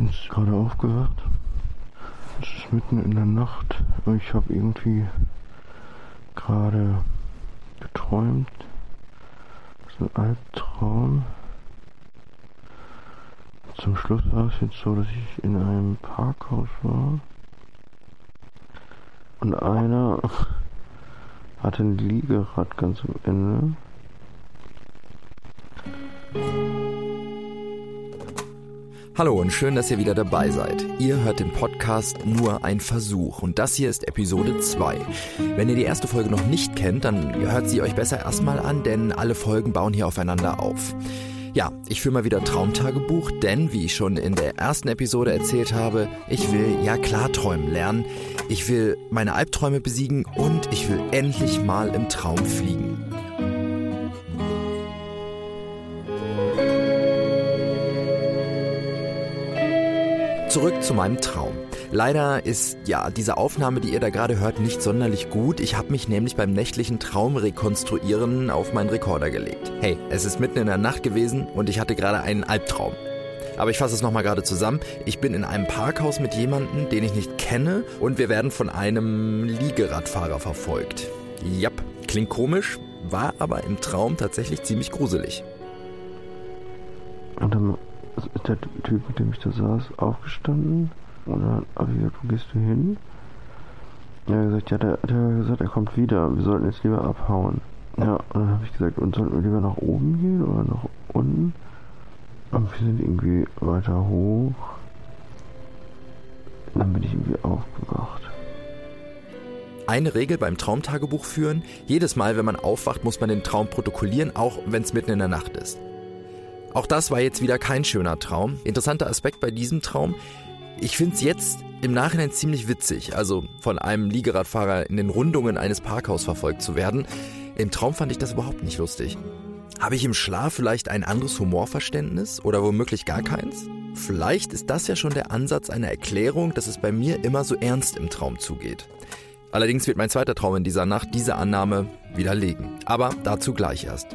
bin jetzt gerade aufgewacht. Es ist mitten in der Nacht. Ich habe irgendwie gerade geträumt. Das ist ein Albtraum. Zum Schluss war es jetzt so, dass ich in einem Parkhaus war. Und einer hatte ein Liegerad ganz am Ende. Hallo und schön, dass ihr wieder dabei seid. Ihr hört den Podcast Nur ein Versuch und das hier ist Episode 2. Wenn ihr die erste Folge noch nicht kennt, dann hört sie euch besser erstmal an, denn alle Folgen bauen hier aufeinander auf. Ja, ich führe mal wieder Traumtagebuch, denn wie ich schon in der ersten Episode erzählt habe, ich will ja Klarträumen lernen. Ich will meine Albträume besiegen und ich will endlich mal im Traum fliegen. Zurück zu meinem Traum. Leider ist ja diese Aufnahme, die ihr da gerade hört, nicht sonderlich gut. Ich habe mich nämlich beim nächtlichen Traumrekonstruieren auf meinen Rekorder gelegt. Hey, es ist mitten in der Nacht gewesen und ich hatte gerade einen Albtraum. Aber ich fasse es nochmal gerade zusammen. Ich bin in einem Parkhaus mit jemandem, den ich nicht kenne und wir werden von einem Liegeradfahrer verfolgt. Jap, klingt komisch, war aber im Traum tatsächlich ziemlich gruselig. Und dann ist der Typ, mit dem ich da saß, aufgestanden. Und dann habe ich gesagt, wo gehst du hin? Er hat gesagt, ja, der, der hat gesagt, er kommt wieder. Wir sollten jetzt lieber abhauen. Ja, und dann habe ich gesagt, und sollten wir lieber nach oben gehen oder nach unten? Und wir sind irgendwie weiter hoch. Dann bin ich irgendwie aufgewacht. Eine Regel beim Traumtagebuch führen, jedes Mal, wenn man aufwacht, muss man den Traum protokollieren, auch wenn es mitten in der Nacht ist. Auch das war jetzt wieder kein schöner Traum. Interessanter Aspekt bei diesem Traum, ich finde es jetzt im Nachhinein ziemlich witzig, also von einem Liegeradfahrer in den Rundungen eines Parkhaus verfolgt zu werden. Im Traum fand ich das überhaupt nicht lustig. Habe ich im Schlaf vielleicht ein anderes Humorverständnis oder womöglich gar keins? Vielleicht ist das ja schon der Ansatz einer Erklärung, dass es bei mir immer so ernst im Traum zugeht. Allerdings wird mein zweiter Traum in dieser Nacht diese Annahme widerlegen. Aber dazu gleich erst.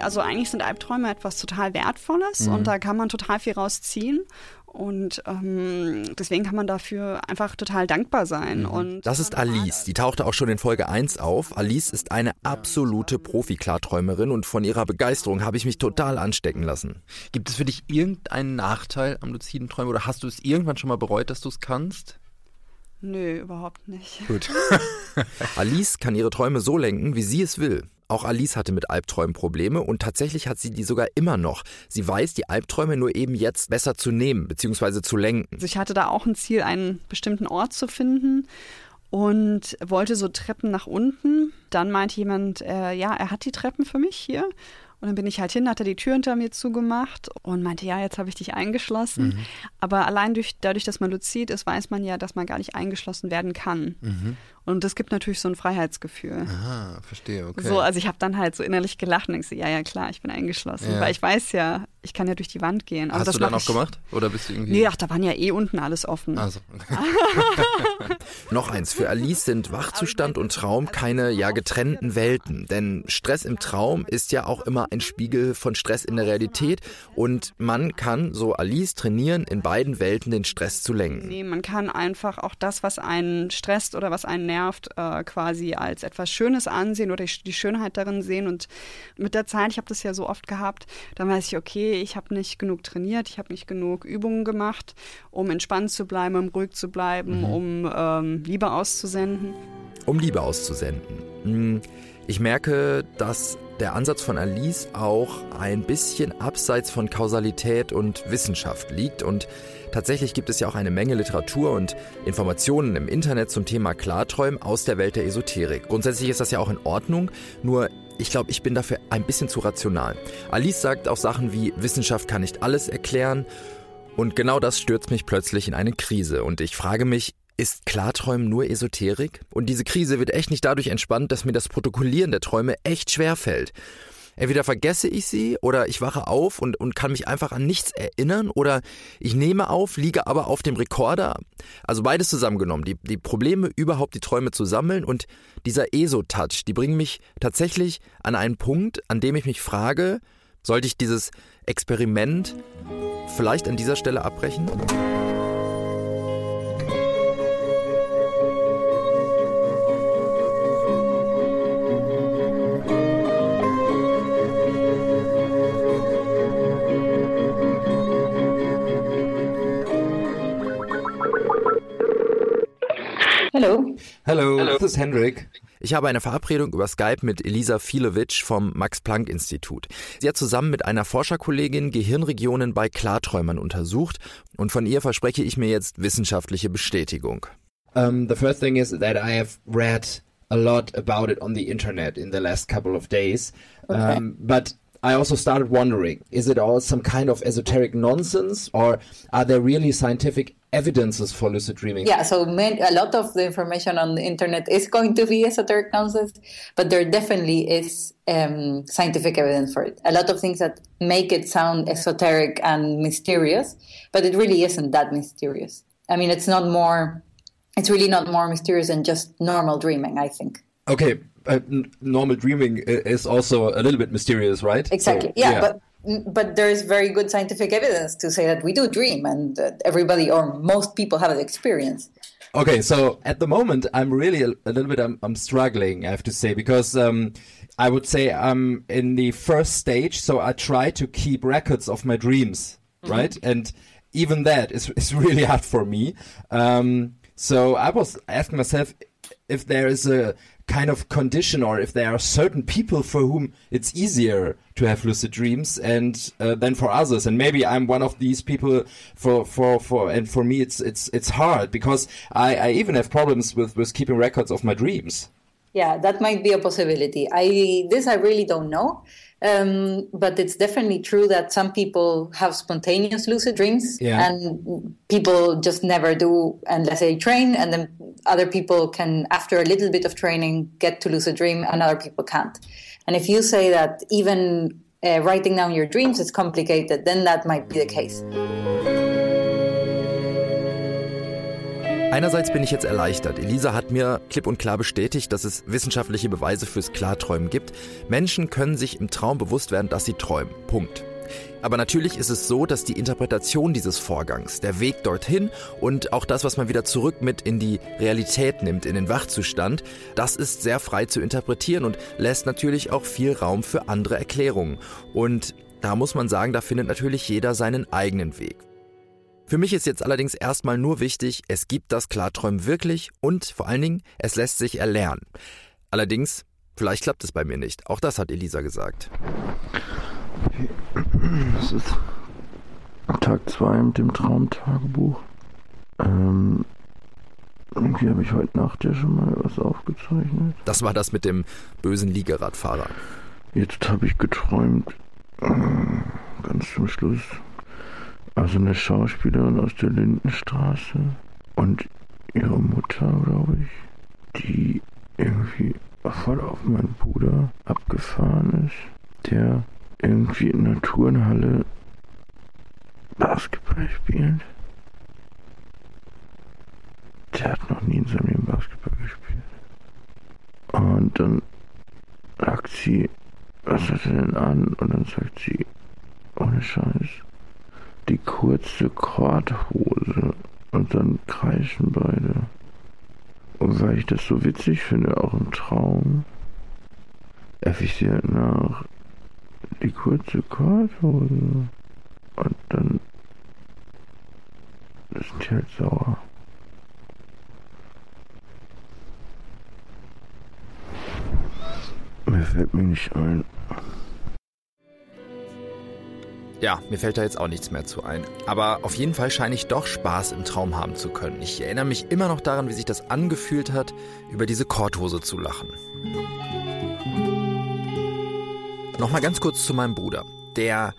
Also eigentlich sind Albträume etwas total Wertvolles mhm. und da kann man total viel rausziehen. Und ähm, deswegen kann man dafür einfach total dankbar sein. Mhm. Und das ist Alice. Die tauchte auch schon in Folge 1 auf. Alice ist eine absolute Profi-Klarträumerin und von ihrer Begeisterung habe ich mich total anstecken lassen. Gibt es für dich irgendeinen Nachteil am luziden Träumen oder hast du es irgendwann schon mal bereut, dass du es kannst? Nö, überhaupt nicht. Gut. Alice kann ihre Träume so lenken, wie sie es will. Auch Alice hatte mit Albträumen Probleme und tatsächlich hat sie die sogar immer noch. Sie weiß, die Albträume nur eben jetzt besser zu nehmen bzw. zu lenken. Also ich hatte da auch ein Ziel, einen bestimmten Ort zu finden und wollte so Treppen nach unten. Dann meinte jemand, äh, ja, er hat die Treppen für mich hier. Und dann bin ich halt hin, hat er die Tür hinter mir zugemacht und meinte, ja, jetzt habe ich dich eingeschlossen. Mhm. Aber allein durch, dadurch, dass man luzid ist, weiß man ja, dass man gar nicht eingeschlossen werden kann. Mhm. Und das gibt natürlich so ein Freiheitsgefühl. Aha, verstehe, okay. So, also ich habe dann halt so innerlich gelacht und so, ja, ja, klar, ich bin eingeschlossen. Ja. Weil ich weiß ja, ich kann ja durch die Wand gehen. Aber Hast du dann auch gemacht? Oder bist du irgendwie. Nee, ach, da waren ja eh unten alles offen. Also. Noch eins. Für Alice sind Wachzustand und Traum keine ja getrennten Welten. Denn Stress im Traum ist ja auch immer ein Spiegel von Stress in der Realität. Und man kann, so Alice, trainieren, in beiden Welten den Stress zu lenken. Nee, man kann einfach auch das, was einen stresst oder was einen nervt, nervt, äh, quasi als etwas Schönes ansehen oder die Schönheit darin sehen. Und mit der Zeit, ich habe das ja so oft gehabt, dann weiß ich, okay, ich habe nicht genug trainiert, ich habe nicht genug Übungen gemacht, um entspannt zu bleiben, um ruhig zu bleiben, mhm. um ähm, Liebe auszusenden. Um Liebe auszusenden. Hm, ich merke, dass der Ansatz von Alice auch ein bisschen abseits von Kausalität und Wissenschaft liegt und Tatsächlich gibt es ja auch eine Menge Literatur und Informationen im Internet zum Thema Klarträumen aus der Welt der Esoterik. Grundsätzlich ist das ja auch in Ordnung, nur ich glaube, ich bin dafür ein bisschen zu rational. Alice sagt auch Sachen wie Wissenschaft kann nicht alles erklären und genau das stürzt mich plötzlich in eine Krise und ich frage mich, ist Klarträumen nur Esoterik? Und diese Krise wird echt nicht dadurch entspannt, dass mir das Protokollieren der Träume echt schwer fällt. Entweder vergesse ich sie oder ich wache auf und, und kann mich einfach an nichts erinnern oder ich nehme auf, liege aber auf dem Rekorder. Also beides zusammengenommen. Die, die Probleme, überhaupt die Träume zu sammeln und dieser ESO-Touch, die bringen mich tatsächlich an einen Punkt, an dem ich mich frage, sollte ich dieses Experiment vielleicht an dieser Stelle abbrechen? Hallo. Hallo, this is Hendrik. Ich habe eine Verabredung über Skype mit Elisa Filowitsch vom Max-Planck-Institut. Sie hat zusammen mit einer Forscherkollegin Gehirnregionen bei Klarträumern untersucht und von ihr verspreche ich mir jetzt wissenschaftliche Bestätigung. Um, the first thing is that I have read a lot about it on the internet in the last couple of days. Okay. Um, but I also started wondering, is it all some kind of esoteric nonsense or are there really scientific evidences for lucid dreaming? Yeah, so a lot of the information on the internet is going to be esoteric nonsense, but there definitely is um, scientific evidence for it. A lot of things that make it sound esoteric and mysterious, but it really isn't that mysterious. I mean, it's not more, it's really not more mysterious than just normal dreaming, I think. Okay, uh, normal dreaming is also a little bit mysterious, right? Exactly. So, yeah, yeah, but but there is very good scientific evidence to say that we do dream, and that everybody or most people have the experience. Okay, so at the moment, I'm really a, a little bit I'm, I'm, struggling, I have to say, because um, I would say I'm in the first stage, so I try to keep records of my dreams, mm -hmm. right? And even that is is really hard for me. Um, so I was asking myself if there is a kind of condition or if there are certain people for whom it's easier to have lucid dreams and uh, than for others. And maybe i'm one of these people for for for and for me it's it's it's hard because i i even have problems with with keeping records of my dreams yeah that might be a possibility i this i really don't know um, but it's definitely true that some people have spontaneous lucid dreams yeah. and people just never do unless they train. And then other people can, after a little bit of training, get to lucid dream and other people can't. And if you say that even uh, writing down your dreams is complicated, then that might be the case. Einerseits bin ich jetzt erleichtert. Elisa hat mir klipp und klar bestätigt, dass es wissenschaftliche Beweise fürs Klarträumen gibt. Menschen können sich im Traum bewusst werden, dass sie träumen. Punkt. Aber natürlich ist es so, dass die Interpretation dieses Vorgangs, der Weg dorthin und auch das, was man wieder zurück mit in die Realität nimmt, in den Wachzustand, das ist sehr frei zu interpretieren und lässt natürlich auch viel Raum für andere Erklärungen. Und da muss man sagen, da findet natürlich jeder seinen eigenen Weg. Für mich ist jetzt allerdings erstmal nur wichtig, es gibt das Klarträumen wirklich und vor allen Dingen, es lässt sich erlernen. Allerdings, vielleicht klappt es bei mir nicht. Auch das hat Elisa gesagt. Das ist Tag 2 mit dem Traumtagebuch. Ähm, irgendwie habe ich heute Nacht ja schon mal was aufgezeichnet. Das war das mit dem bösen Liegeradfahrer. Jetzt habe ich geträumt, äh, ganz zum Schluss, also eine Schauspielerin aus der Lindenstraße und ihre Mutter, glaube ich, die irgendwie voll auf meinen Bruder abgefahren ist, der irgendwie in der Turnhalle Basketball spielt. Der hat noch nie in seinem Leben Basketball gespielt. Und dann sagt sie, was hat er denn an? Und dann sagt sie, ohne Scheiß, die kurze Korthose und dann kreischen beide. Und weil ich das so witzig finde, auch im Traum, äffe ich sie halt nach die kurze Korthose. Und dann sind die halt sauer. Mir fällt mir nicht ein. Ja, mir fällt da jetzt auch nichts mehr zu ein. Aber auf jeden Fall scheine ich doch Spaß im Traum haben zu können. Ich erinnere mich immer noch daran, wie sich das angefühlt hat, über diese Korthose zu lachen. Nochmal ganz kurz zu meinem Bruder. Der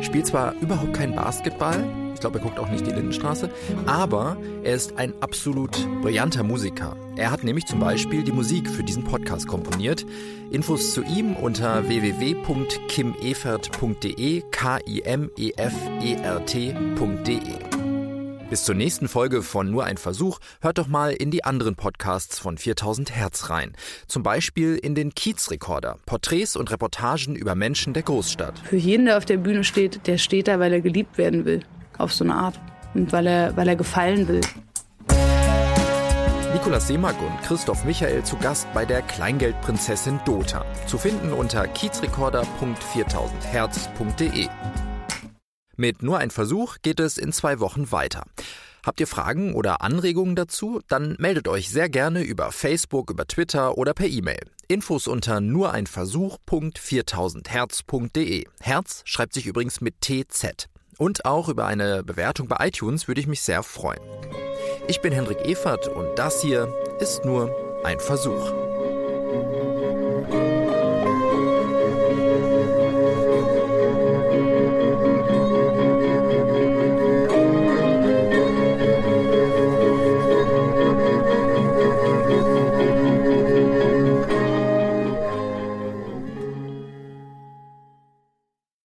spielt zwar überhaupt kein Basketball, glaube, er guckt auch nicht die Lindenstraße, aber er ist ein absolut brillanter Musiker. Er hat nämlich zum Beispiel die Musik für diesen Podcast komponiert. Infos zu ihm unter www.kimefert.de, K-I-M-E-F-E-R-T.de. Bis zur nächsten Folge von Nur ein Versuch hört doch mal in die anderen Podcasts von 4000 Hertz rein. Zum Beispiel in den Kiezrekorder, Porträts und Reportagen über Menschen der Großstadt. Für jeden, der auf der Bühne steht, der steht da, weil er geliebt werden will. Auf so eine Art. Und weil er, weil er gefallen will. Nikolaus Seemack und Christoph Michael zu Gast bei der Kleingeldprinzessin Dota. Zu finden unter kiezrekorder.4000herz.de. Mit nur ein Versuch geht es in zwei Wochen weiter. Habt ihr Fragen oder Anregungen dazu? Dann meldet euch sehr gerne über Facebook, über Twitter oder per E-Mail. Infos unter nur ein Versuch.4000herz.de. Herz schreibt sich übrigens mit TZ. Und auch über eine Bewertung bei iTunes würde ich mich sehr freuen. Ich bin Hendrik Evert und das hier ist nur ein Versuch.